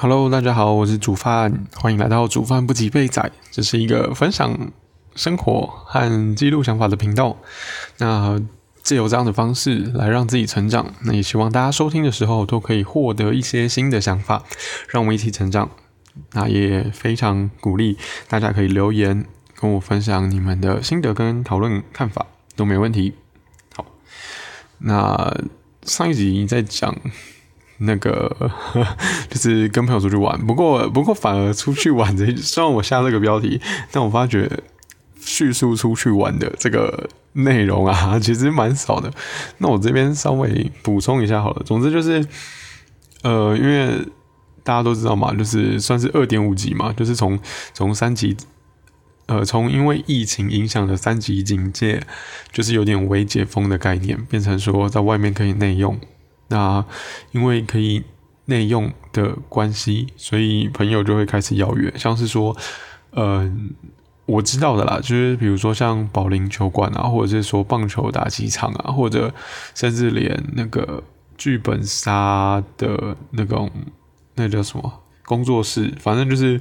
Hello，大家好，我是煮饭，欢迎来到煮饭不及被仔。这是一个分享生活和记录想法的频道。那借由这样的方式来让自己成长，那也希望大家收听的时候都可以获得一些新的想法，让我们一起成长。那也非常鼓励大家可以留言跟我分享你们的心得跟讨论看法都没问题。好，那上一集在讲。那个 就是跟朋友出去玩，不过不过反而出去玩的，虽然我下这个标题，但我发觉叙述出去玩的这个内容啊，其实蛮少的。那我这边稍微补充一下好了。总之就是，呃，因为大家都知道嘛，就是算是二点五级嘛，就是从从三级，呃，从因为疫情影响的三级警戒，就是有点微解封的概念，变成说在外面可以内用。那因为可以内用的关系，所以朋友就会开始邀约，像是说，嗯，我知道的啦，就是比如说像保龄球馆啊，或者是说棒球打击场啊，或者甚至连那个剧本杀的那种那叫什么工作室，反正就是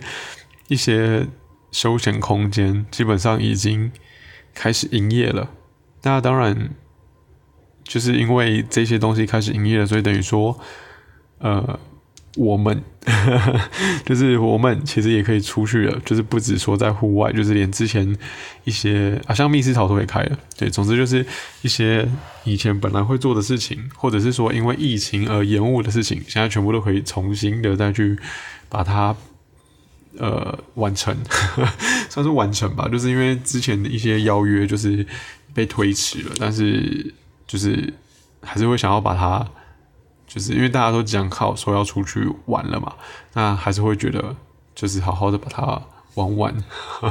一些休闲空间，基本上已经开始营业了。那当然。就是因为这些东西开始营业了，所以等于说，呃，我们 就是我们其实也可以出去了，就是不止说在户外，就是连之前一些啊，像密室逃脱也开了，对，总之就是一些以前本来会做的事情，或者是说因为疫情而延误的事情，现在全部都可以重新的再去把它呃完成，算是完成吧。就是因为之前的一些邀约就是被推迟了，但是。就是还是会想要把它，就是因为大家都讲好说要出去玩了嘛，那还是会觉得就是好好的把它玩完，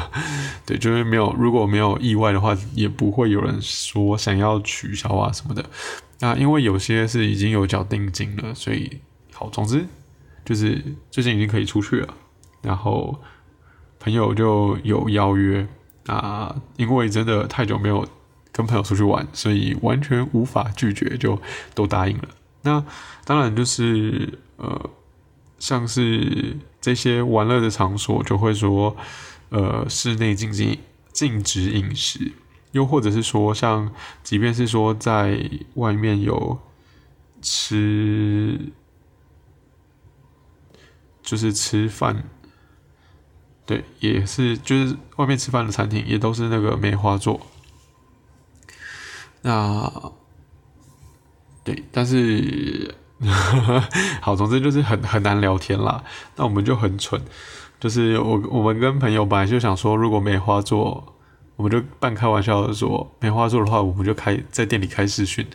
对，就是没有如果没有意外的话，也不会有人说想要取消啊什么的。那因为有些是已经有缴定金了，所以好，总之就是最近已经可以出去了，然后朋友就有邀约啊，因为真的太久没有。跟朋友出去玩，所以完全无法拒绝，就都答应了。那当然就是呃，像是这些玩乐的场所，就会说呃，室内禁止禁止饮食，又或者是说，像即便是说在外面有吃，就是吃饭，对，也是就是外面吃饭的餐厅，也都是那个梅花座。那对，但是好，总之就是很很难聊天啦。那我们就很蠢，就是我我们跟朋友本来就想说，如果没花做，我们就半开玩笑的说，没花做的话，我们就开在店里开视讯。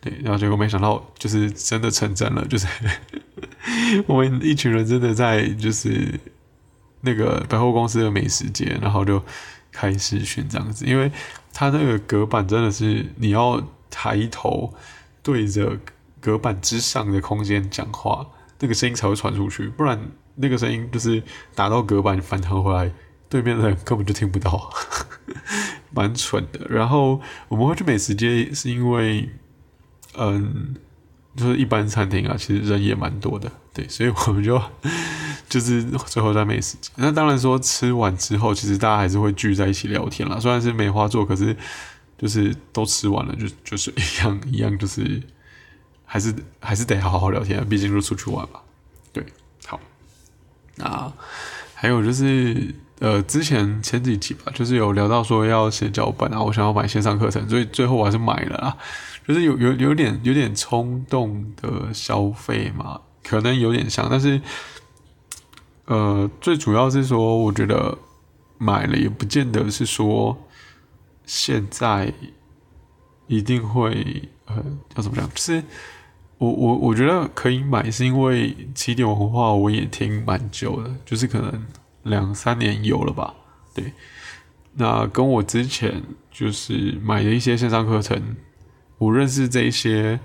对，然后结果没想到，就是真的成真了，就是 我们一群人真的在就是那个百货公司的美食街，然后就。开视讯这样子，因为它那个隔板真的是你要抬头对着隔板之上的空间讲话，那个声音才会传出去，不然那个声音就是打到隔板反弹回来，对面的人根本就听不到，蛮蠢的。然后我们会去美食街，是因为嗯。就是一般餐厅啊，其实人也蛮多的，对，所以我们就 就是最后在美食街。那当然说吃完之后，其实大家还是会聚在一起聊天啦。虽然是梅花座，可是就是都吃完了，就就是一样 一样，就是还是还是得好好聊天，毕竟就出去玩嘛。对，好。那还有就是呃，之前前几集吧，就是有聊到说要写脚本啊，我想要买线上课程，所以最后我还是买了啊。就是有有有点有点冲动的消费嘛，可能有点像，但是，呃，最主要是说，我觉得买了也不见得是说现在一定会呃要怎么讲，就是我我我觉得可以买，是因为起点文化我也听蛮久的，就是可能两三年有了吧，对，那跟我之前就是买的一些线上课程。我认识这些，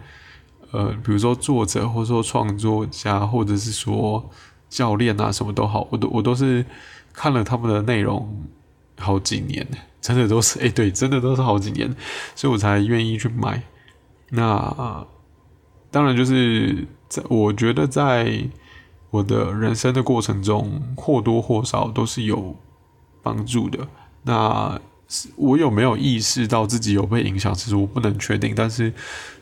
呃，比如说作者，或者说创作家，或者是说教练啊，什么都好，我都我都是看了他们的内容好几年，真的都是 哎，对，真的都是好几年，所以我才愿意去买。那当然就是在我觉得在我的人生的过程中或多或少都是有帮助的。那我有没有意识到自己有被影响？其实我不能确定，但是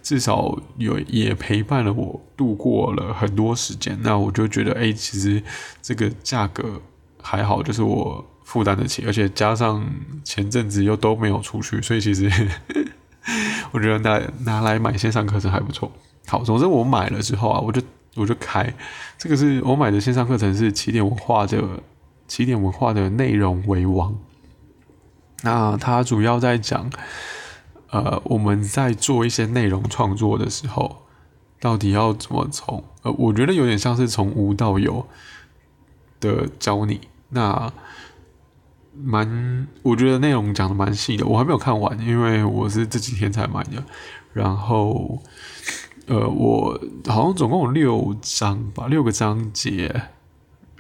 至少有也陪伴了我度过了很多时间。那我就觉得，哎，其实这个价格还好，就是我负担得起，而且加上前阵子又都没有出去，所以其实我觉得拿拿来买线上课程还不错。好，总之我买了之后啊，我就我就开这个是我买的线上课程是起点文化的起点文化的内容为王。那它主要在讲，呃，我们在做一些内容创作的时候，到底要怎么从呃，我觉得有点像是从无到有的教你。那蛮，我觉得内容讲的蛮细的，我还没有看完，因为我是这几天才买的。然后，呃，我好像总共有六章吧，六个章节，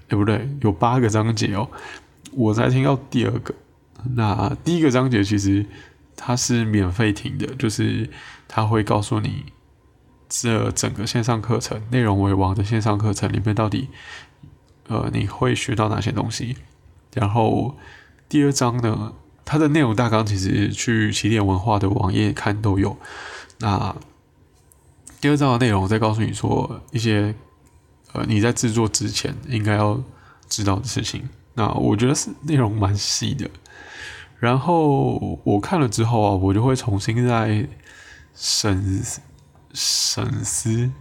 哎，不对，有八个章节哦，我才听到第二个。那第一个章节其实它是免费听的，就是它会告诉你这整个线上课程内容为王的线上课程里面到底呃你会学到哪些东西。然后第二章呢，它的内容大纲其实去起点文化的网页看都有。那第二章的内容再告诉你说一些呃你在制作之前应该要知道的事情。那我觉得是内容蛮细的。然后我看了之后啊，我就会重新再审审思、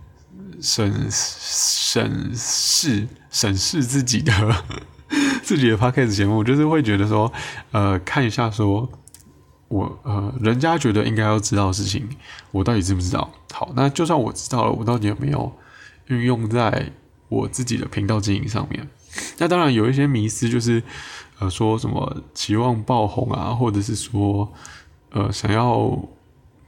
审审视、审视自己的自己的 podcast 节目，就是会觉得说，呃，看一下说，我呃，人家觉得应该要知道的事情，我到底知不知道？好，那就算我知道了，我到底有没有运用在我自己的频道经营上面？那当然有一些迷思，就是。呃，说什么期望爆红啊，或者是说，呃，想要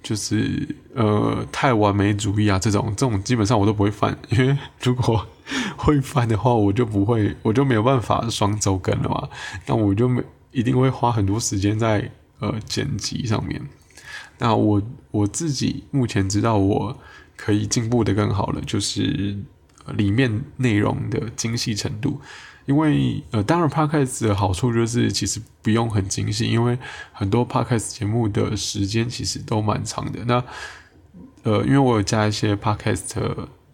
就是呃太完美主义啊，这种这种基本上我都不会犯，因为如果会犯的话，我就不会，我就没有办法双周更了嘛。那我就没一定会花很多时间在呃剪辑上面。那我我自己目前知道我可以进步的更好了，就是里面内容的精细程度。因为呃，当然，podcast 的好处就是其实不用很精细，因为很多 podcast 节目的时间其实都蛮长的。那呃，因为我有加一些 podcast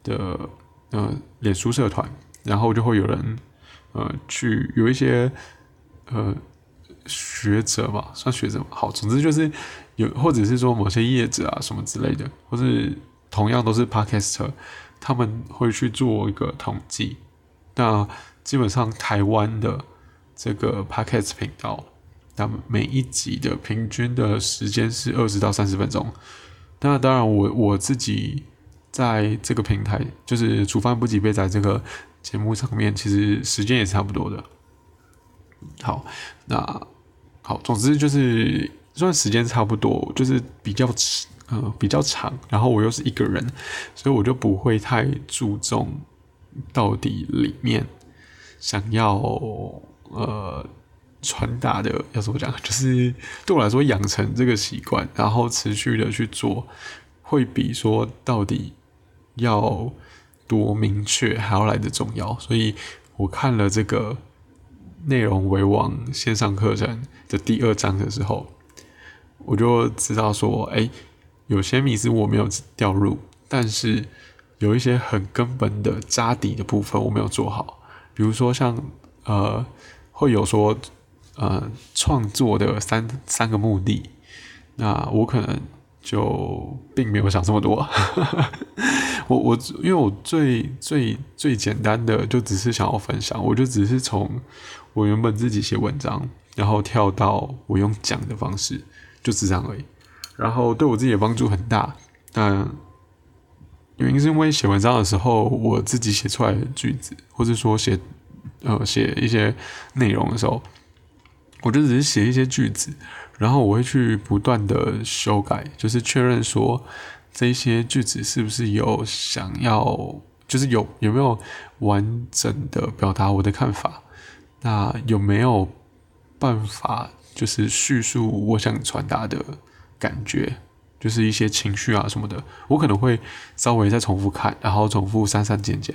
的呃脸书社团，然后就会有人呃去有一些呃学者嘛，算学者，好，总之就是有或者是说某些业者啊什么之类的，或是同样都是 podcast，他们会去做一个统计，那。基本上台湾的这个 podcast 频道，那每一集的平均的时间是二十到三十分钟。那当然，我我自己在这个平台，就是煮饭不急杯仔这个节目上面，其实时间也差不多的。好，那好，总之就是算时间差不多，就是比较呃比较长。然后我又是一个人，所以我就不会太注重到底里面。想要呃传达的要怎么讲？就是对我来说，养成这个习惯，然后持续的去做，会比说到底要多明确还要来的重要。所以我看了这个内容为王线上课程的第二章的时候，我就知道说，哎，有些迷思我没有掉入，但是有一些很根本的扎底的部分我没有做好。比如说像呃会有说呃创作的三三个目的，那我可能就并没有想这么多。我我因为我最最最简单的就只是想要分享，我就只是从我原本自己写文章，然后跳到我用讲的方式，就这样而已。然后对我自己的帮助很大，但。原因是因为写文章的时候，我自己写出来的句子，或者说写呃写一些内容的时候，我就只是写一些句子，然后我会去不断的修改，就是确认说这些句子是不是有想要，就是有有没有完整的表达我的看法，那有没有办法就是叙述我想传达的感觉。就是一些情绪啊什么的，我可能会稍微再重复看，然后重复删删减减，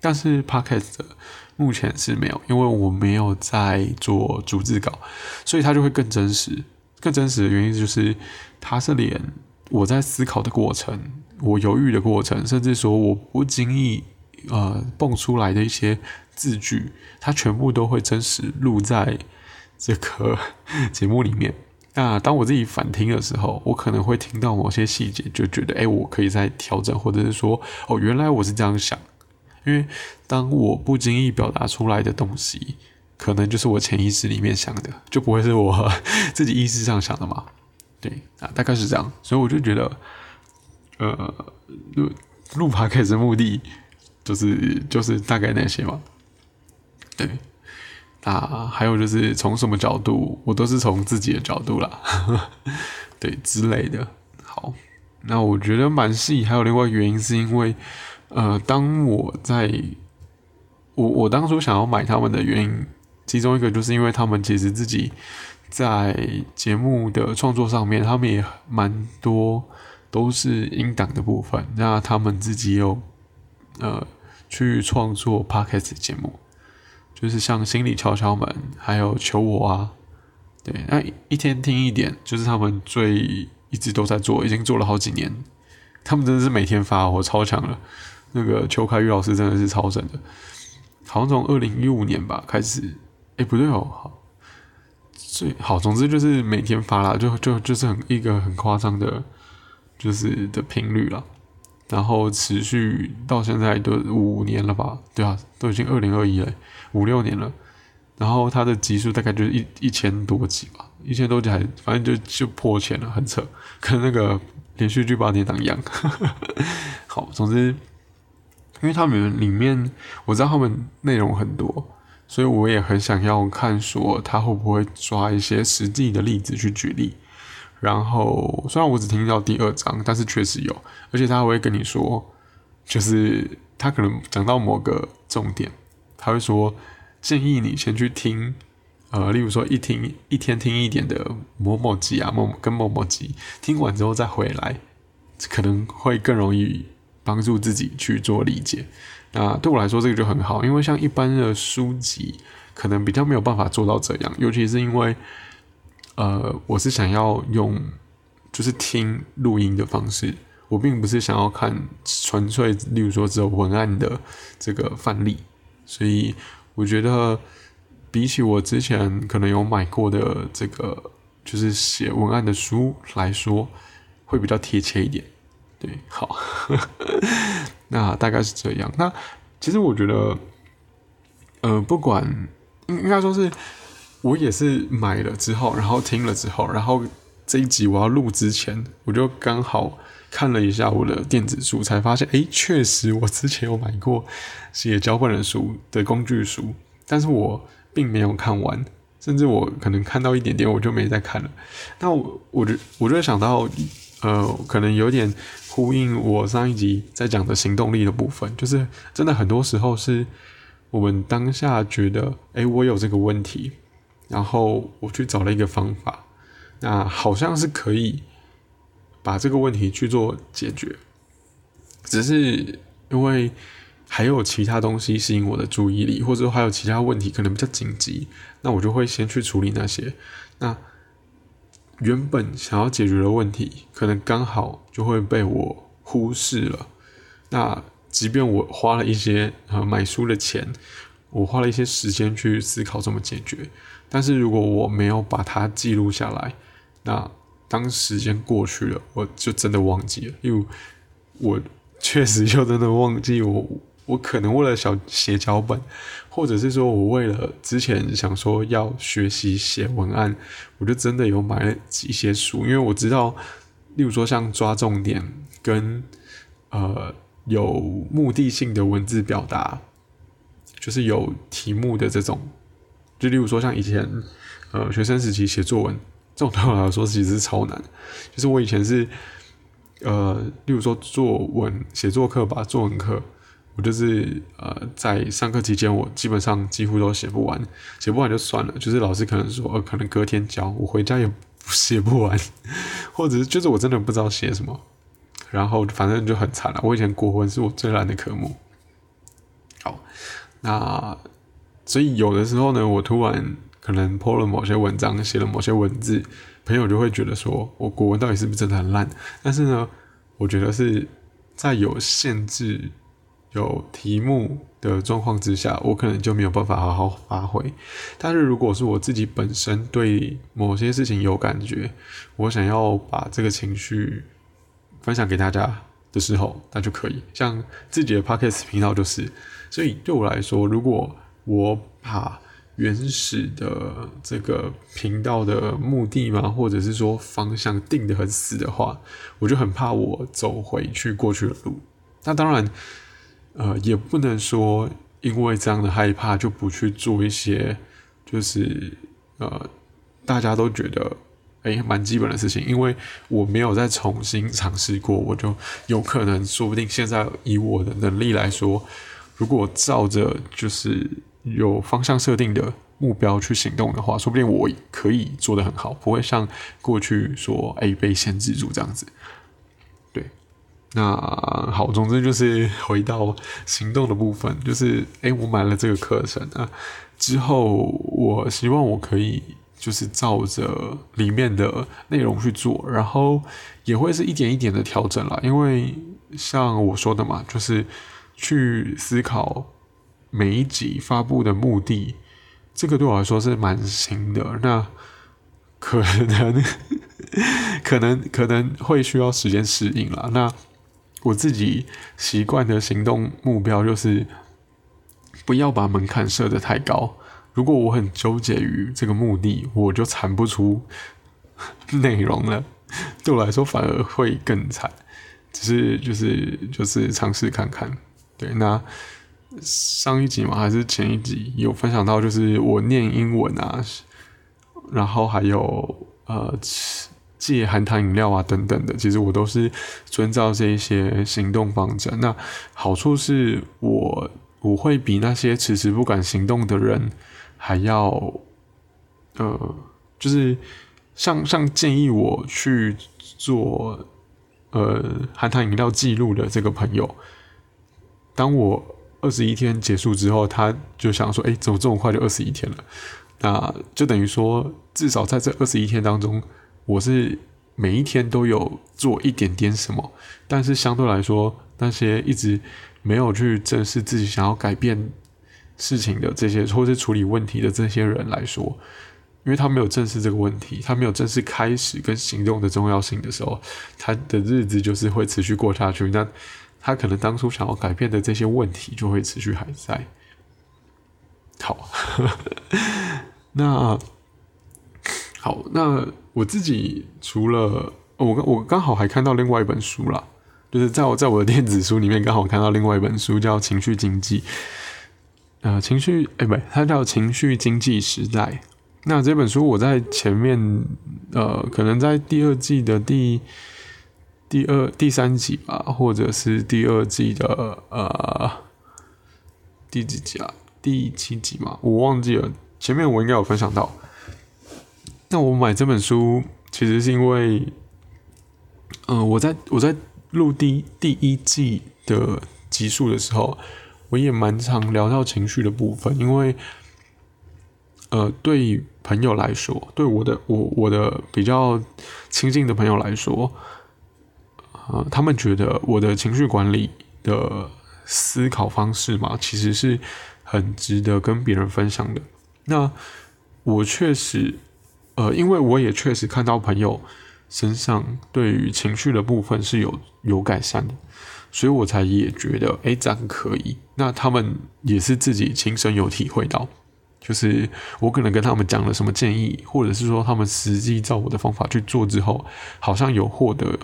但是 podcast 目前是没有，因为我没有在做逐字稿，所以它就会更真实。更真实的原因就是，它是连我在思考的过程、我犹豫的过程，甚至说我不经意呃蹦出来的一些字句，它全部都会真实录在这个 节目里面。那当我自己反听的时候，我可能会听到某些细节，就觉得哎，我可以再调整，或者是说哦，原来我是这样想。因为当我不经意表达出来的东西，可能就是我潜意识里面想的，就不会是我 自己意识上想的嘛。对啊，大概是这样。所以我就觉得，呃，录录趴开始目的就是就是大概那些嘛。对。啊，还有就是从什么角度，我都是从自己的角度啦，对之类的。好，那我觉得蛮细，还有另外原因是因为，呃，当我在，我我当初想要买他们的原因，其中一个就是因为他们其实自己在节目的创作上面，他们也蛮多都是音档的部分，那他们自己有呃去创作 podcast 节目。就是像心理敲敲门，还有求我啊，对，那一天听一点，就是他们最一直都在做，已经做了好几年。他们真的是每天发，我超强了。那个邱开玉老师真的是超神的，好像从二零一五年吧开始，哎不对哦，好，最好，总之就是每天发啦，就就就是很一个很夸张的，就是的频率了。然后持续到现在都五年了吧？对啊，都已经二零二一了，五六年了。然后它的集数大概就是一一千多集吧，一千多集还反正就就破千了，很扯，跟那个连续剧八点档一样。好，总之，因为他们里面我知道他们内容很多，所以我也很想要看说他会不会抓一些实际的例子去举例。然后，虽然我只听到第二章，但是确实有，而且他会跟你说，就是他可能讲到某个重点，他会说建议你先去听，呃，例如说一听一天听一点的某某集啊，某跟某某集，听完之后再回来，可能会更容易帮助自己去做理解。那对我来说，这个就很好，因为像一般的书籍，可能比较没有办法做到这样，尤其是因为。呃，我是想要用就是听录音的方式，我并不是想要看纯粹，例如说只有文案的这个范例，所以我觉得比起我之前可能有买过的这个就是写文案的书来说，会比较贴切一点。对，好，那大概是这样。那其实我觉得，呃，不管应该说是。我也是买了之后，然后听了之后，然后这一集我要录之前，我就刚好看了一下我的电子书，才发现，哎，确实我之前有买过写脚本的书的工具书，但是我并没有看完，甚至我可能看到一点点，我就没再看了。那我我就我就想到，呃，可能有点呼应我上一集在讲的行动力的部分，就是真的很多时候是我们当下觉得，哎，我有这个问题。然后我去找了一个方法，那好像是可以把这个问题去做解决，只是因为还有其他东西吸引我的注意力，或者说还有其他问题可能比较紧急，那我就会先去处理那些。那原本想要解决的问题，可能刚好就会被我忽视了。那即便我花了一些呃买书的钱，我花了一些时间去思考怎么解决。但是如果我没有把它记录下来，那当时间过去了，我就真的忘记了。因为 我确实就真的忘记我，我可能为了小写脚本，或者是说我为了之前想说要学习写文案，我就真的有买一些书。因为我知道，例如说像抓重点跟呃有目的性的文字表达，就是有题目的这种。就例如说，像以前，呃，学生时期写作文，这种对我来说其实是超难。就是我以前是，呃，例如说作文写作课吧，作文课，我就是呃，在上课期间，我基本上几乎都写不完，写不完就算了。就是老师可能说，呃，可能隔天交，我回家也 写不完，或者是就是我真的不知道写什么，然后反正就很惨了。我以前国文是我最烂的科目，好，那所以有的时候呢，我突然可能 po 了某些文章，写了某些文字，朋友就会觉得说我国文到底是不是真的很烂？但是呢，我觉得是在有限制、有题目的状况之下，我可能就没有办法好好发挥。但是如果是我自己本身对某些事情有感觉，我想要把这个情绪分享给大家。的时候，那就可以像自己的 podcast 频道就是，所以对我来说，如果我把原始的这个频道的目的嘛，或者是说方向定的很死的话，我就很怕我走回去过去的路。那当然，呃，也不能说因为这样的害怕就不去做一些，就是呃，大家都觉得。哎，蛮基本的事情，因为我没有再重新尝试过，我就有可能，说不定现在以我的能力来说，如果照着就是有方向设定的目标去行动的话，说不定我可以做得很好，不会像过去说哎被限制住这样子。对，那好，总之就是 回到行动的部分，就是哎，我买了这个课程啊，之后我希望我可以。就是照着里面的内容去做，然后也会是一点一点的调整啦。因为像我说的嘛，就是去思考每一集发布的目的，这个对我来说是蛮新的。那可能 可能可能会需要时间适应啦。那我自己习惯的行动目标就是不要把门槛设得太高。如果我很纠结于这个目的，我就产不出内容了。对我来说，反而会更惨。只是就是就是尝试看看。对，那上一集嘛，还是前一集有分享到，就是我念英文啊，然后还有呃戒含糖饮料啊等等的，其实我都是遵照这一些行动方针。那好处是我我会比那些迟迟不敢行动的人。还要，呃，就是像像建议我去做呃含糖饮料记录的这个朋友，当我二十一天结束之后，他就想说：“哎，怎么这么快就二十一天了？”那就等于说，至少在这二十一天当中，我是每一天都有做一点点什么。但是相对来说，那些一直没有去正视自己想要改变。事情的这些，或是处理问题的这些人来说，因为他没有正视这个问题，他没有正式开始跟行动的重要性的时候，他的日子就是会持续过下去。那他可能当初想要改变的这些问题，就会持续还在。好，那好，那我自己除了我刚我刚好还看到另外一本书啦，就是在我在我的电子书里面刚好看到另外一本书，叫《情绪经济》。呃，情绪，哎，不，它叫《情绪经济时代》。那这本书我在前面，呃，可能在第二季的第第二、第三集吧，或者是第二季的呃第几集啊？第七集嘛，我忘记了。前面我应该有分享到。那我买这本书，其实是因为，嗯，我在我在录第第一季的集数的时候。我也蛮常聊到情绪的部分，因为，呃，对朋友来说，对我的我我的比较亲近的朋友来说，呃，他们觉得我的情绪管理的思考方式嘛，其实是很值得跟别人分享的。那我确实，呃，因为我也确实看到朋友身上对于情绪的部分是有有改善的。所以我才也觉得，哎，这样可以。那他们也是自己亲身有体会到，就是我可能跟他们讲了什么建议，或者是说他们实际照我的方法去做之后，好像有获得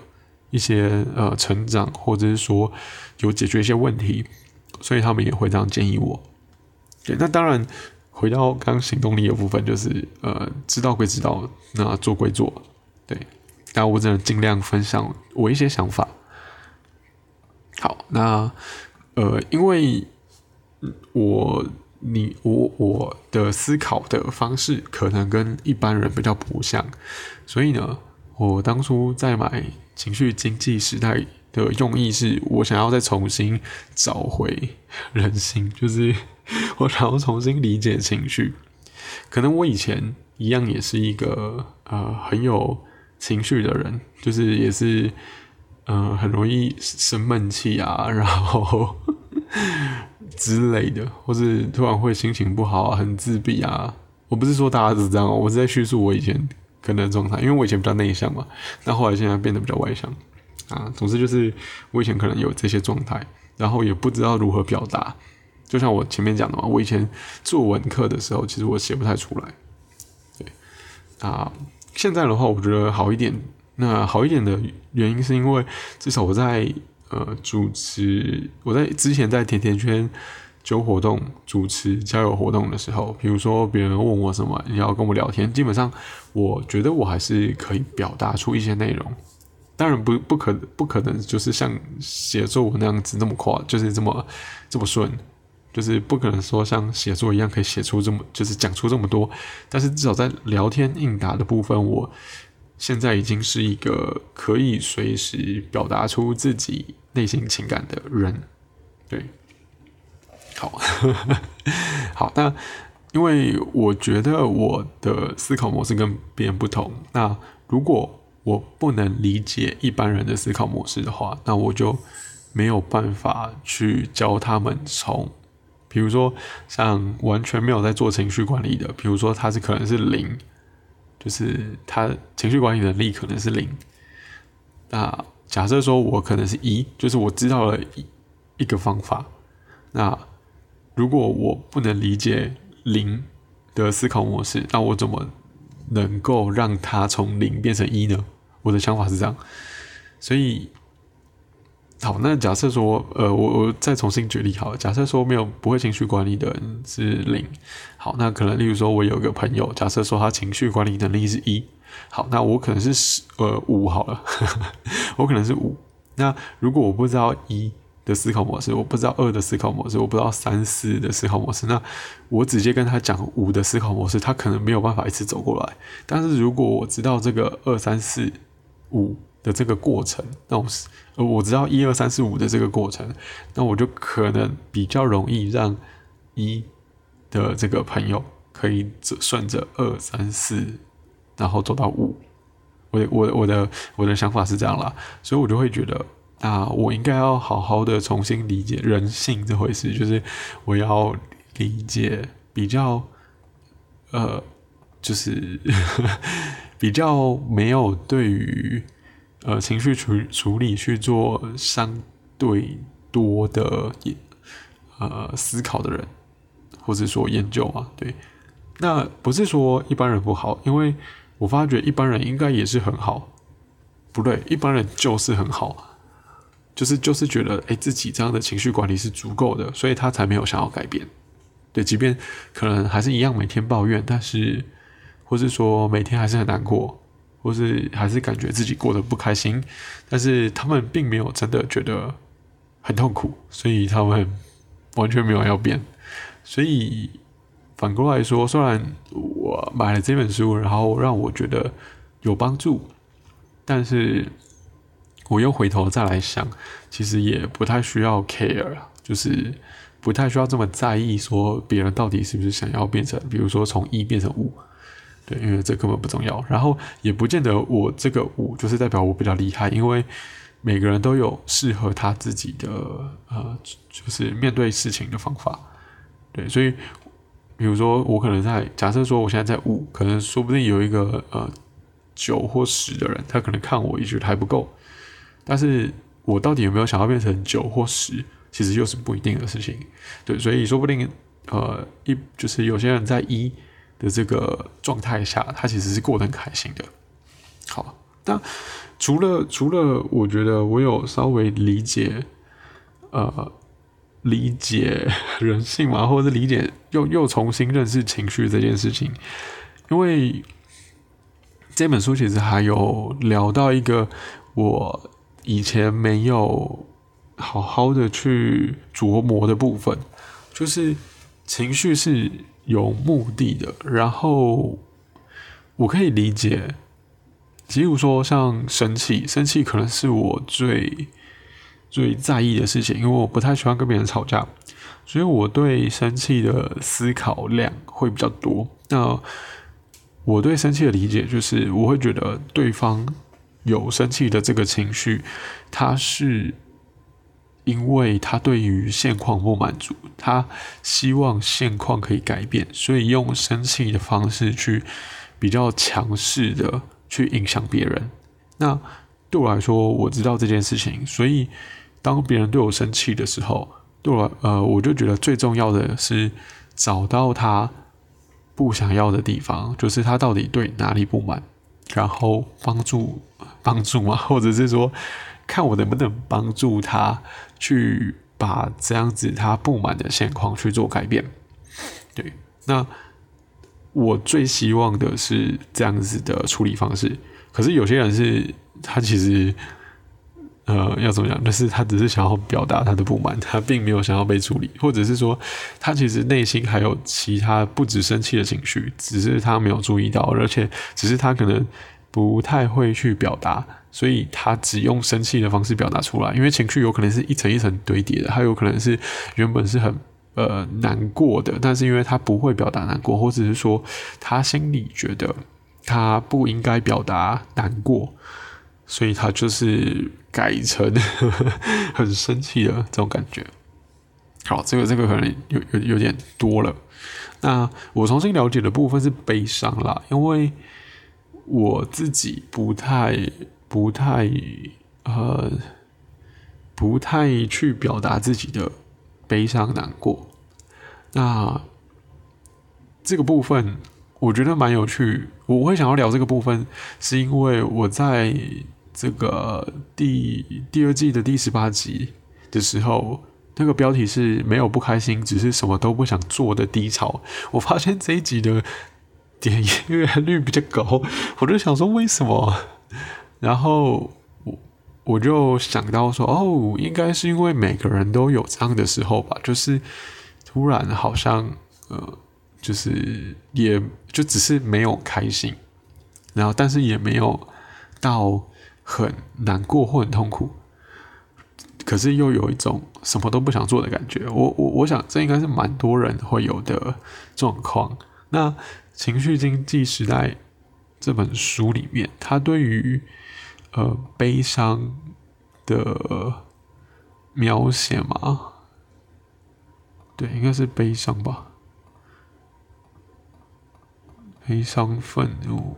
一些呃成长，或者是说有解决一些问题，所以他们也会这样建议我。对，那当然回到刚行动力的部分，就是呃，知道归知道，那做归做，对。但我只能尽量分享我一些想法。好，那呃，因为我你我我的思考的方式可能跟一般人比较不像，所以呢，我当初在买《情绪经济时代》的用意是我想要再重新找回人心，就是我想要重新理解情绪。可能我以前一样也是一个呃很有情绪的人，就是也是呃很容易生闷气啊，然后 之类的，或是突然会心情不好啊，很自闭啊。我不是说大家是这样，我是在叙述我以前跟的状态，因为我以前比较内向嘛，那后来现在变得比较外向啊。总之就是我以前可能有这些状态，然后也不知道如何表达。就像我前面讲的嘛，我以前作文课的时候，其实我写不太出来。对啊，现在的话，我觉得好一点。那好一点的原因是因为至少我在呃主持，我在之前在甜甜圈酒活动、主持交友活动的时候，比如说别人问我什么，你要跟我聊天，基本上我觉得我还是可以表达出一些内容。当然不不可不可能就是像写作文那样子那么快，就是这么这么顺。就是不可能说像写作一样可以写出这么，就是讲出这么多。但是至少在聊天应答的部分，我现在已经是一个可以随时表达出自己内心情感的人。对，好，好。那因为我觉得我的思考模式跟别人不同。那如果我不能理解一般人的思考模式的话，那我就没有办法去教他们从。比如说，像完全没有在做情绪管理的，比如说他是可能是零，就是他情绪管理能力可能是零。那假设说我可能是一，就是我知道了一一个方法。那如果我不能理解零的思考模式，那我怎么能够让它从零变成一呢？我的想法是这样，所以。好，那假设说，呃，我我再重新举例好了，假设说没有不会情绪管理的人是零，好，那可能例如说我有个朋友，假设说他情绪管理能力是一，好，那我可能是十呃五好了，我可能是五，那如果我不知道一的思考模式，我不知道二的思考模式，我不知道三四的思考模式，那我直接跟他讲五的思考模式，他可能没有办法一次走过来，但是如果我知道这个二三四五。的这个过程，那我是呃，我知道一二三四五的这个过程，那我就可能比较容易让一的这个朋友可以顺着二三四，然后走到五。我我我的我的想法是这样啦，所以我就会觉得啊，我应该要好好的重新理解人性这回事，就是我要理解比较呃，就是 比较没有对于。呃，情绪处处理去做相对多的呃思考的人，或者说研究啊，对，那不是说一般人不好，因为我发觉一般人应该也是很好，不对，一般人就是很好，就是就是觉得哎自己这样的情绪管理是足够的，所以他才没有想要改变，对，即便可能还是一样每天抱怨，但是或是说每天还是很难过。或是还是感觉自己过得不开心，但是他们并没有真的觉得很痛苦，所以他们完全没有要变。所以反过来说，虽然我买了这本书，然后让我觉得有帮助，但是我又回头再来想，其实也不太需要 care，就是不太需要这么在意，说别人到底是不是想要变成，比如说从一变成五。对，因为这根本不重要，然后也不见得我这个五就是代表我比较厉害，因为每个人都有适合他自己的呃，就是面对事情的方法。对，所以比如说我可能在假设说我现在在五，可能说不定有一个呃九或十的人，他可能看我也觉得还不够，但是我到底有没有想要变成九或十，其实又是不一定的事情。对，所以说不定呃一就是有些人在一。的这个状态下，他其实是过得很开心的。好，那除了除了，我觉得我有稍微理解，呃，理解人性嘛，或者是理解又又重新认识情绪这件事情。因为这本书其实还有聊到一个我以前没有好好的去琢磨的部分，就是情绪是。有目的的，然后我可以理解，比如说像生气，生气可能是我最最在意的事情，因为我不太喜欢跟别人吵架，所以我对生气的思考量会比较多。那我对生气的理解就是，我会觉得对方有生气的这个情绪，他是因为他对于现况不满足，他希望现况可以改变，所以用生气的方式去比较强势的去影响别人。那对我来说，我知道这件事情，所以。当别人对我生气的时候，对我呃，我就觉得最重要的是找到他不想要的地方，就是他到底对哪里不满，然后帮助帮助吗，或者是说看我能不能帮助他去把这样子他不满的现况去做改变。对，那我最希望的是这样子的处理方式。可是有些人是他其实。呃，要怎么讲？就是他只是想要表达他的不满，他并没有想要被处理，或者是说他其实内心还有其他不止生气的情绪，只是他没有注意到，而且只是他可能不太会去表达，所以他只用生气的方式表达出来。因为情绪有可能是一层一层堆叠的，他有可能是原本是很呃难过的，但是因为他不会表达难过，或者是说他心里觉得他不应该表达难过。所以他就是改成很生气的这种感觉。好，这个这个可能有有有点多了。那我重新了解的部分是悲伤啦，因为我自己不太不太呃不太去表达自己的悲伤难过。那这个部分我觉得蛮有趣，我会想要聊这个部分，是因为我在。这个第第二季的第十八集的时候，那个标题是没有不开心，只是什么都不想做的低潮。我发现这一集的点阅率比较高，我就想说为什么？然后我我就想到说，哦，应该是因为每个人都有这样的时候吧，就是突然好像呃，就是也就只是没有开心，然后但是也没有到。很难过或很痛苦，可是又有一种什么都不想做的感觉。我我我想这应该是蛮多人会有的状况。那《情绪经济时代》这本书里面，他对于呃悲伤的描写吗？对，应该是悲伤吧。悲伤、愤怒、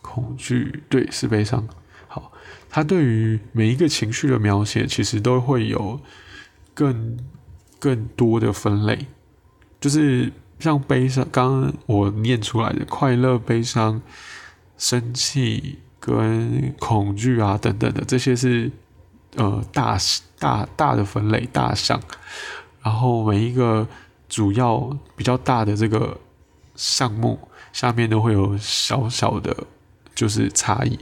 恐惧，对，是悲伤。好，他对于每一个情绪的描写，其实都会有更更多的分类，就是像悲伤，刚刚我念出来的快乐、悲伤、生气跟恐惧啊等等的，这些是呃大大大的分类大项，然后每一个主要比较大的这个项目下面都会有小小的，就是差异。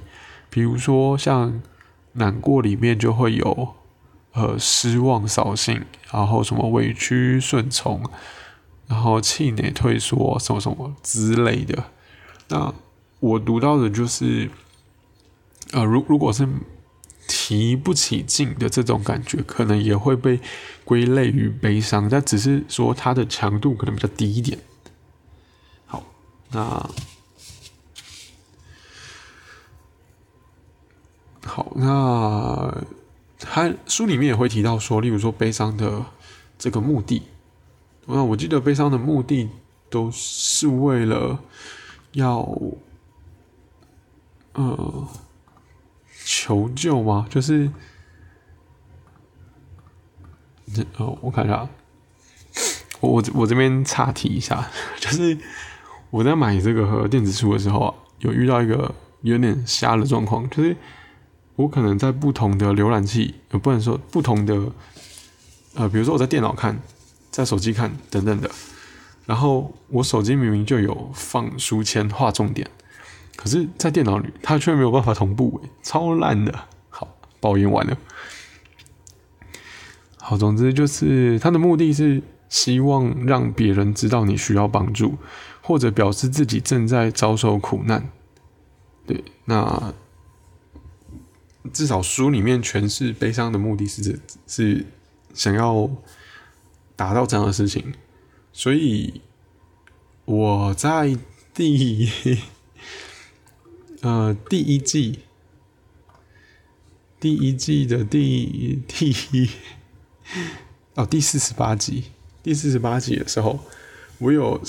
比如说，像难过里面就会有呃失望、扫兴，然后什么委屈、顺从，然后气馁、退缩，什么什么之类的。那我读到的就是，呃，如如果是提不起劲的这种感觉，可能也会被归类于悲伤，但只是说它的强度可能比较低一点。好，那。好，那他书里面也会提到说，例如说悲伤的这个目的，那我记得悲伤的目的都是为了要呃求救吗？就是这哦，我看一下，我我我这边岔题一下，就是我在买这个电子书的时候啊，有遇到一个有点瞎的状况，就是。我可能在不同的浏览器，呃，不能说不同的，呃，比如说我在电脑看，在手机看等等的，然后我手机明明就有放书签画重点，可是，在电脑里它却没有办法同步，超烂的。好，抱怨完了。好，总之就是它的目的是希望让别人知道你需要帮助，或者表示自己正在遭受苦难。对，那。至少书里面诠释悲伤的目的是是想要达到这样的事情，所以我在第 呃第一季第一季的第第一哦第四十八集第四十八集的时候，我有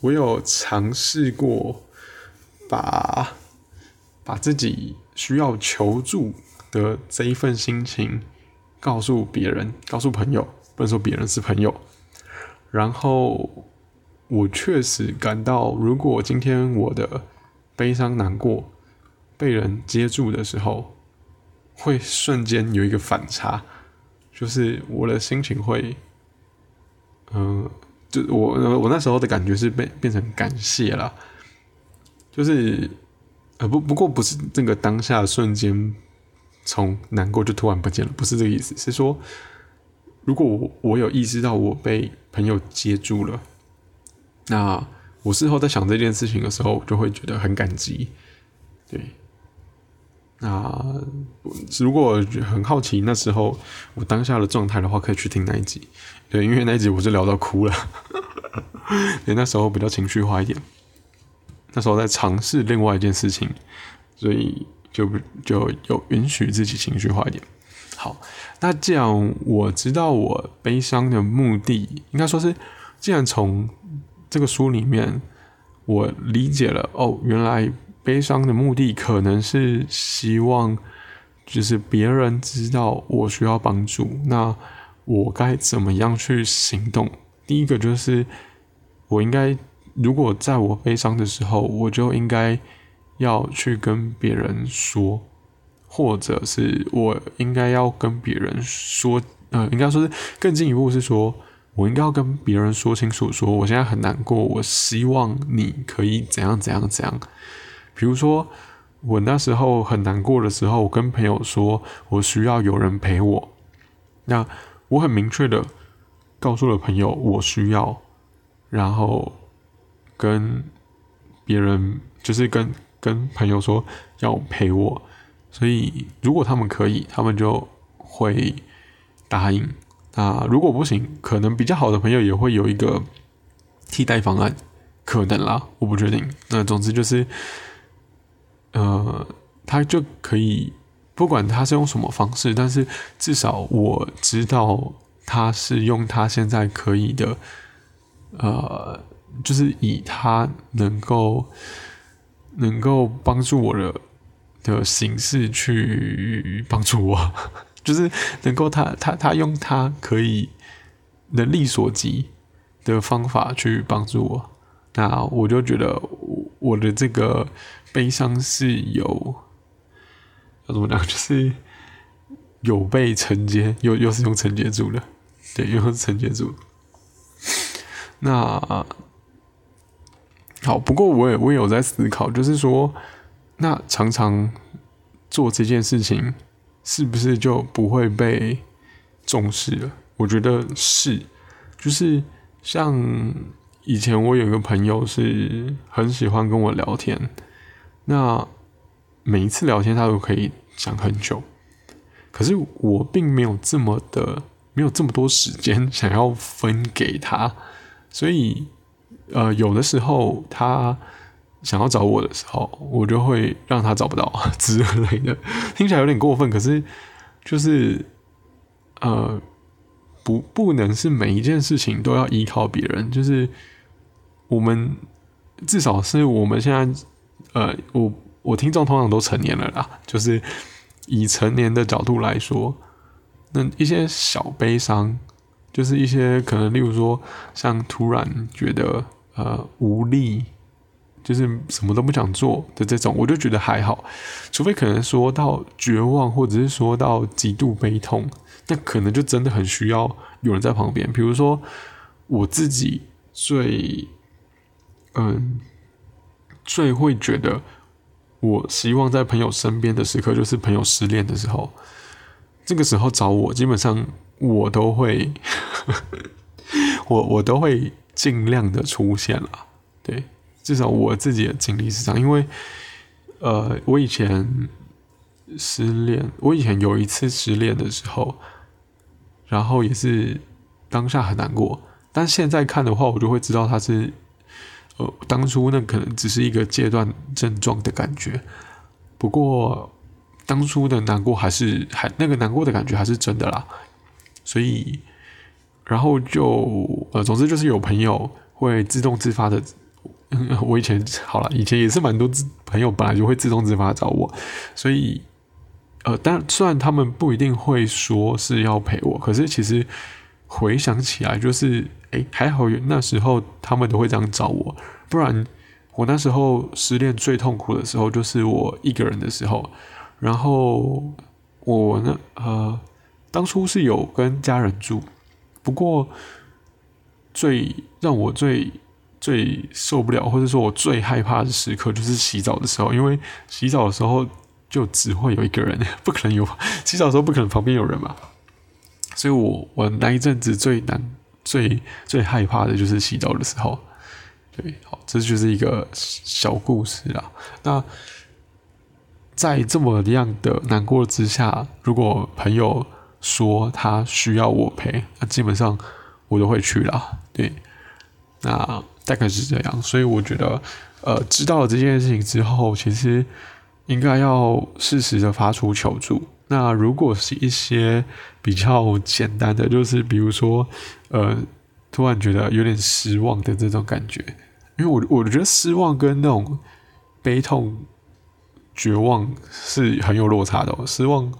我有尝试过把把自己。需要求助的这一份心情，告诉别人，告诉朋友，不能说别人是朋友。然后我确实感到，如果今天我的悲伤难过被人接住的时候，会瞬间有一个反差，就是我的心情会，嗯，就我我那时候的感觉是变变成感谢了，就是。呃不不过不是这个当下瞬间从难过就突然不见了，不是这个意思，是说如果我我有意识到我被朋友接住了，那我事后在想这件事情的时候，就会觉得很感激。对，那如果很好奇那时候我当下的状态的话，可以去听那一集。对，因为那一集我就聊到哭了，对，那时候比较情绪化一点。那时候在尝试另外一件事情，所以就就有允许自己情绪化一点。好，那既然我知道我悲伤的目的，应该说是，既然从这个书里面我理解了，哦，原来悲伤的目的可能是希望，就是别人知道我需要帮助，那我该怎么样去行动？第一个就是我应该。如果在我悲伤的时候，我就应该要去跟别人说，或者是我应该要跟别人说，呃，应该说是更进一步是说，我应该要跟别人说清楚，说我现在很难过，我希望你可以怎样怎样怎样。比如说，我那时候很难过的时候，我跟朋友说我需要有人陪我，那我很明确的告诉了朋友我需要，然后。跟别人就是跟跟朋友说要陪我，所以如果他们可以，他们就会答应。那如果不行，可能比较好的朋友也会有一个替代方案，可能啦，我不确定。那总之就是，呃，他就可以不管他是用什么方式，但是至少我知道他是用他现在可以的，呃。就是以他能够能够帮助我的的形式去帮助我，就是能够他他他用他可以能力所及的方法去帮助我，那我就觉得我的这个悲伤是有要怎么讲，就是有被承接，又又是用承接住的，对，又是承接住，那。好，不过我也我也有在思考，就是说，那常常做这件事情，是不是就不会被重视了？我觉得是，就是像以前我有一个朋友是很喜欢跟我聊天，那每一次聊天他都可以讲很久，可是我并没有这么的没有这么多时间想要分给他，所以。呃，有的时候他想要找我的时候，我就会让他找不到 之类的，听起来有点过分。可是就是呃，不不能是每一件事情都要依靠别人。就是我们至少是我们现在呃，我我听众通常都成年了啦，就是以成年的角度来说，那一些小悲伤，就是一些可能，例如说像突然觉得。呃，无力，就是什么都不想做的这种，我就觉得还好。除非可能说到绝望，或者是说到极度悲痛，那可能就真的很需要有人在旁边。比如说我自己最，嗯，最会觉得我希望在朋友身边的时刻，就是朋友失恋的时候。这个时候找我，基本上我都会，我我都会。尽量的出现了，对，至少我自己的经历是这样，因为，呃，我以前失恋，我以前有一次失恋的时候，然后也是当下很难过，但现在看的话，我就会知道他是，呃，当初那可能只是一个阶段症状的感觉。不过当初的难过还是还那个难过的感觉还是真的啦，所以然后就呃，总之就是有朋友会自动自发的。我以前好了，以前也是蛮多朋友本来就会自动自发找我，所以呃，但虽然他们不一定会说是要陪我，可是其实回想起来，就是哎，还好那时候他们都会这样找我，不然我那时候失恋最痛苦的时候就是我一个人的时候，然后我那呃，当初是有跟家人住，不过最让我最。最受不了，或者说我最害怕的时刻，就是洗澡的时候，因为洗澡的时候就只会有一个人，不可能有 洗澡的时候不可能旁边有人嘛，所以我我那一阵子最难、最最害怕的就是洗澡的时候。对，好，这就是一个小故事啦。那在这么样的难过之下，如果朋友说他需要我陪，那基本上我都会去啦。对，那。大概是这样，所以我觉得，呃，知道了这件事情之后，其实应该要适时的发出求助。那如果是一些比较简单的，就是比如说，呃，突然觉得有点失望的这种感觉，因为我我觉得失望跟那种悲痛、绝望是很有落差的。失望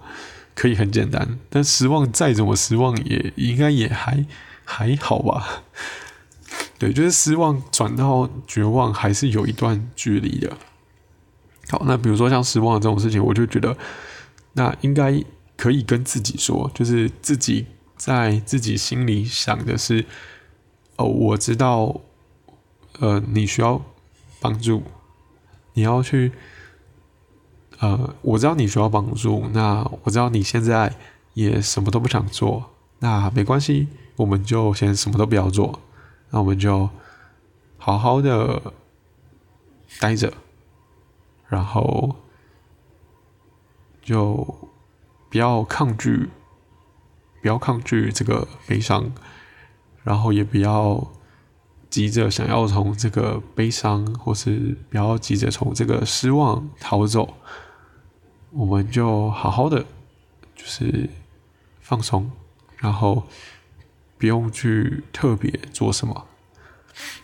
可以很简单，但失望再怎么失望，也应该也还还好吧。对，就是失望转到绝望还是有一段距离的。好，那比如说像失望这种事情，我就觉得那应该可以跟自己说，就是自己在自己心里想的是，哦，我知道，呃，你需要帮助，你要去，呃，我知道你需要帮助，那我知道你现在也什么都不想做，那没关系，我们就先什么都不要做。那我们就好好的待着，然后就不要抗拒，不要抗拒这个悲伤，然后也不要急着想要从这个悲伤，或是不要急着从这个失望逃走。我们就好好的，就是放松，然后。不用去特别做什么，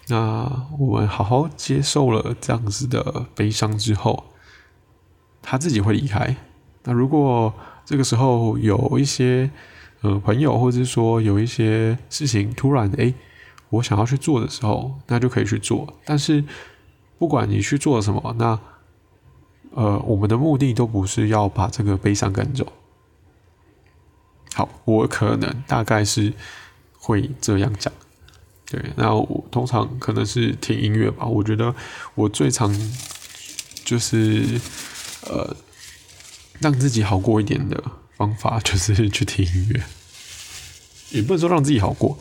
那我们好好接受了这样子的悲伤之后，他自己会离开。那如果这个时候有一些呃朋友，或者是说有一些事情突然哎，我想要去做的时候，那就可以去做。但是不管你去做什么，那呃我们的目的都不是要把这个悲伤赶走。好，我可能大概是。会这样讲，对，那我通常可能是听音乐吧。我觉得我最常就是呃让自己好过一点的方法，就是去听音乐。也不能说让自己好过，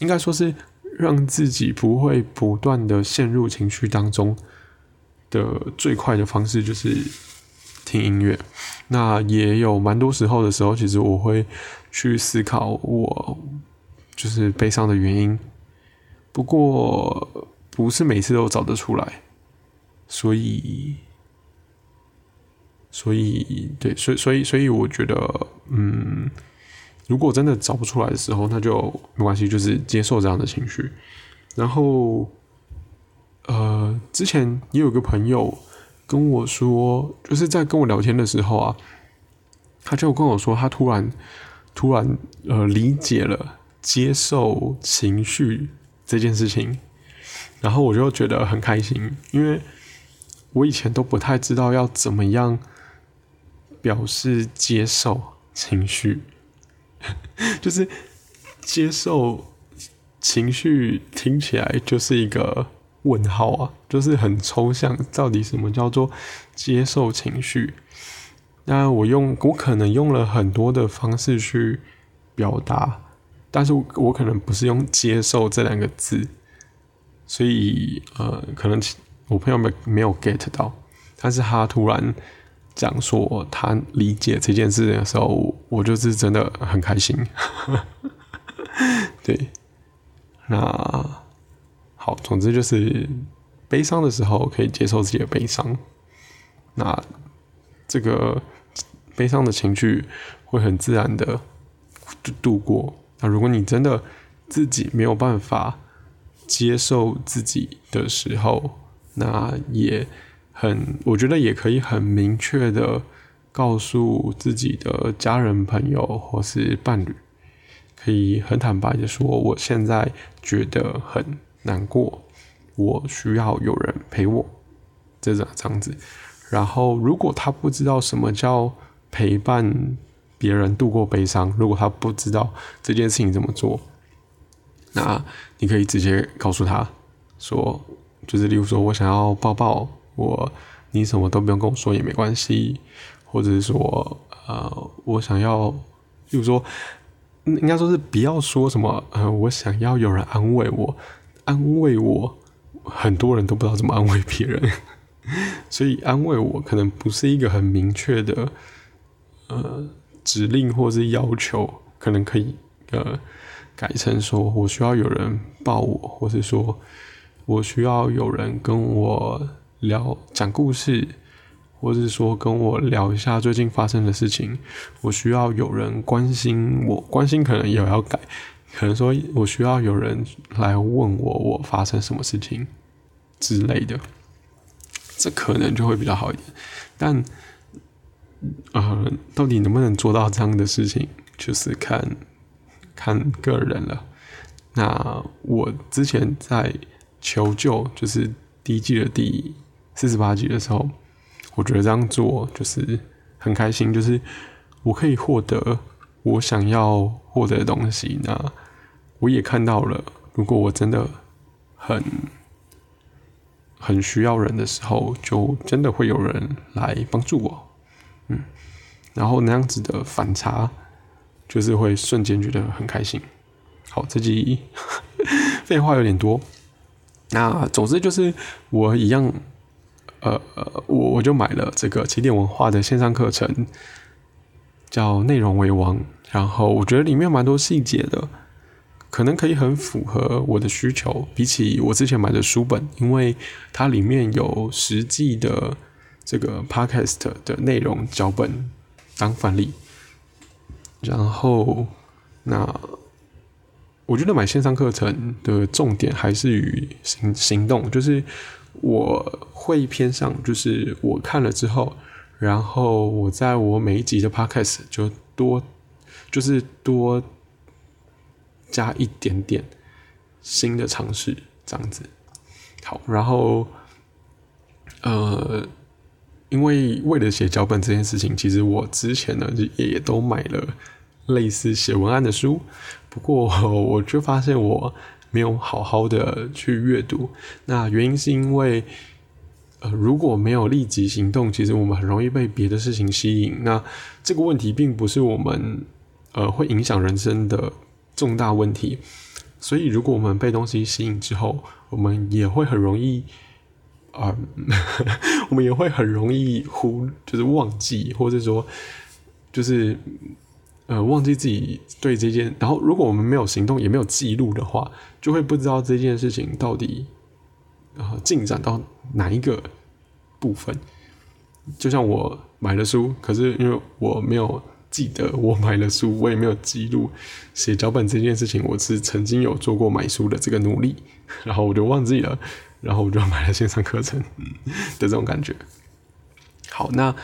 应该说是让自己不会不断的陷入情绪当中的最快的方式，就是听音乐。那也有蛮多时候的时候，其实我会去思考我。就是悲伤的原因，不过不是每次都找得出来，所以，所以对，所以所以所以我觉得，嗯，如果真的找不出来的时候，那就没关系，就是接受这样的情绪。然后，呃，之前也有个朋友跟我说，就是在跟我聊天的时候啊，他就跟我说，他突然突然呃理解了。接受情绪这件事情，然后我就觉得很开心，因为我以前都不太知道要怎么样表示接受情绪，就是接受情绪听起来就是一个问号啊，就是很抽象，到底什么叫做接受情绪？那我用我可能用了很多的方式去表达。但是我可能不是用“接受”这两个字，所以呃，可能我朋友没没有 get 到。但是他突然讲说他理解这件事情的时候，我就是真的很开心。对，那好，总之就是悲伤的时候可以接受自己的悲伤，那这个悲伤的情绪会很自然的度度过。那如果你真的自己没有办法接受自己的时候，那也很，我觉得也可以很明确的告诉自己的家人、朋友或是伴侣。可以很坦白的说，我现在觉得很难过，我需要有人陪我，这种这样子。然后，如果他不知道什么叫陪伴别人度过悲伤，如果他不知道这件事情怎么做，那你可以直接告诉他说，就是例如说我想要抱抱我，你什么都不用跟我说也没关系，或者是说，呃，我想要，例如说。应该说是不要说什么，呃，我想要有人安慰我，安慰我，很多人都不知道怎么安慰别人，所以安慰我可能不是一个很明确的，呃，指令或是要求，可能可以呃改成说我需要有人抱我，或是说我需要有人跟我聊讲故事。或是说跟我聊一下最近发生的事情，我需要有人关心我，关心可能也要改，可能说我需要有人来问我我发生什么事情之类的，这可能就会比较好一点。但，呃，到底能不能做到这样的事情，就是看看个人了。那我之前在求救，就是第一季的第四十八集的时候。我觉得这样做就是很开心，就是我可以获得我想要获得的东西。那我也看到了，如果我真的很很需要人的时候，就真的会有人来帮助我。嗯，然后那样子的反差，就是会瞬间觉得很开心。好，这集 废话有点多。那总之就是我一样。呃，我我就买了这个起点文化的线上课程，叫内容为王。然后我觉得里面蛮多细节的，可能可以很符合我的需求。比起我之前买的书本，因为它里面有实际的这个 podcast 的内容脚本当范例。然后，那我觉得买线上课程的重点还是与行行动，就是。我会偏向，就是我看了之后，然后我在我每一集的 podcast 就多，就是多加一点点新的尝试，这样子。好，然后，呃，因为为了写脚本这件事情，其实我之前呢也也都买了类似写文案的书，不过我就发现我。没有好好的去阅读，那原因是因为，呃，如果没有立即行动，其实我们很容易被别的事情吸引。那这个问题并不是我们呃会影响人生的重大问题，所以如果我们被东西吸引之后，我们也会很容易，啊，我们也会很容易忽就是忘记，或者说就是。呃，忘记自己对这件，然后如果我们没有行动，也没有记录的话，就会不知道这件事情到底呃进展到哪一个部分。就像我买了书，可是因为我没有记得我买了书，我也没有记录写脚本这件事情，我是曾经有做过买书的这个努力，然后我就忘记了，然后我就买了线上课程的这种感觉。好，那。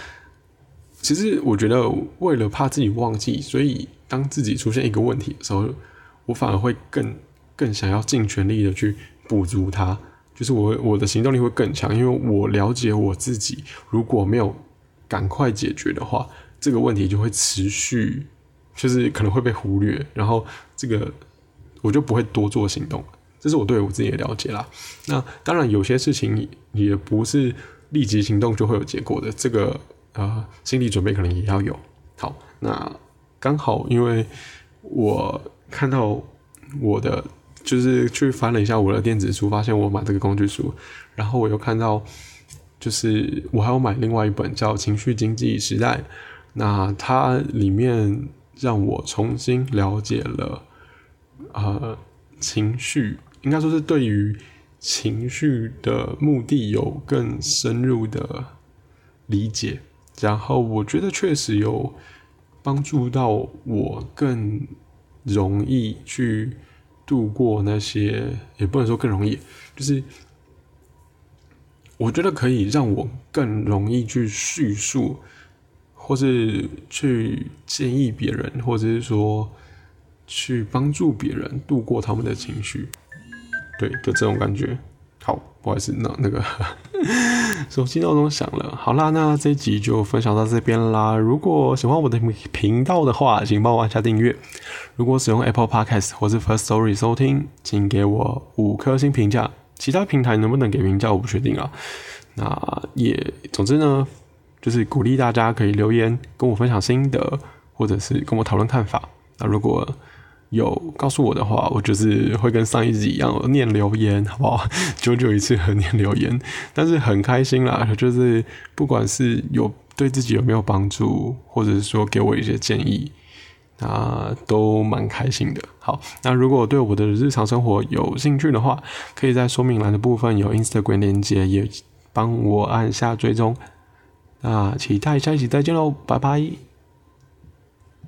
其实我觉得，为了怕自己忘记，所以当自己出现一个问题的时候，我反而会更更想要尽全力的去补足它。就是我我的行动力会更强，因为我了解我自己，如果没有赶快解决的话，这个问题就会持续，就是可能会被忽略，然后这个我就不会多做行动。这是我对我自己的了解啦。那当然，有些事情也不是立即行动就会有结果的。这个。啊，心理准备可能也要有。好，那刚好，因为我看到我的，就是去翻了一下我的电子书，发现我买这个工具书，然后我又看到就是我还有买另外一本叫《情绪经济时代》，那它里面让我重新了解了，呃，情绪应该说是对于情绪的目的有更深入的理解，然后我觉得确实有帮助到我更容易去度过那些，也不能说更容易，就是。我觉得可以让我更容易去叙述，或是去建议别人，或者是说去帮助别人度过他们的情绪，对就这种感觉。好，不好意思，那那个 手机闹钟响了。好啦，那这一集就分享到这边啦。如果喜欢我的频道的话，请帮我按下订阅。如果使用 Apple Podcast 或是 First Story 收听，请给我五颗星评价。其他平台能不能给评价，我不确定啊。那也，总之呢，就是鼓励大家可以留言跟我分享心得，或者是跟我讨论看法。那如果有告诉我的话，我就是会跟上一集一样念留言，好不好？久久一次和念留言，但是很开心啦，就是不管是有对自己有没有帮助，或者是说给我一些建议。那都蛮开心的。好，那如果对我的日常生活有兴趣的话，可以在说明栏的部分有 Instagram 链接，也帮我按下追踪。那期待下一期再见喽，拜拜。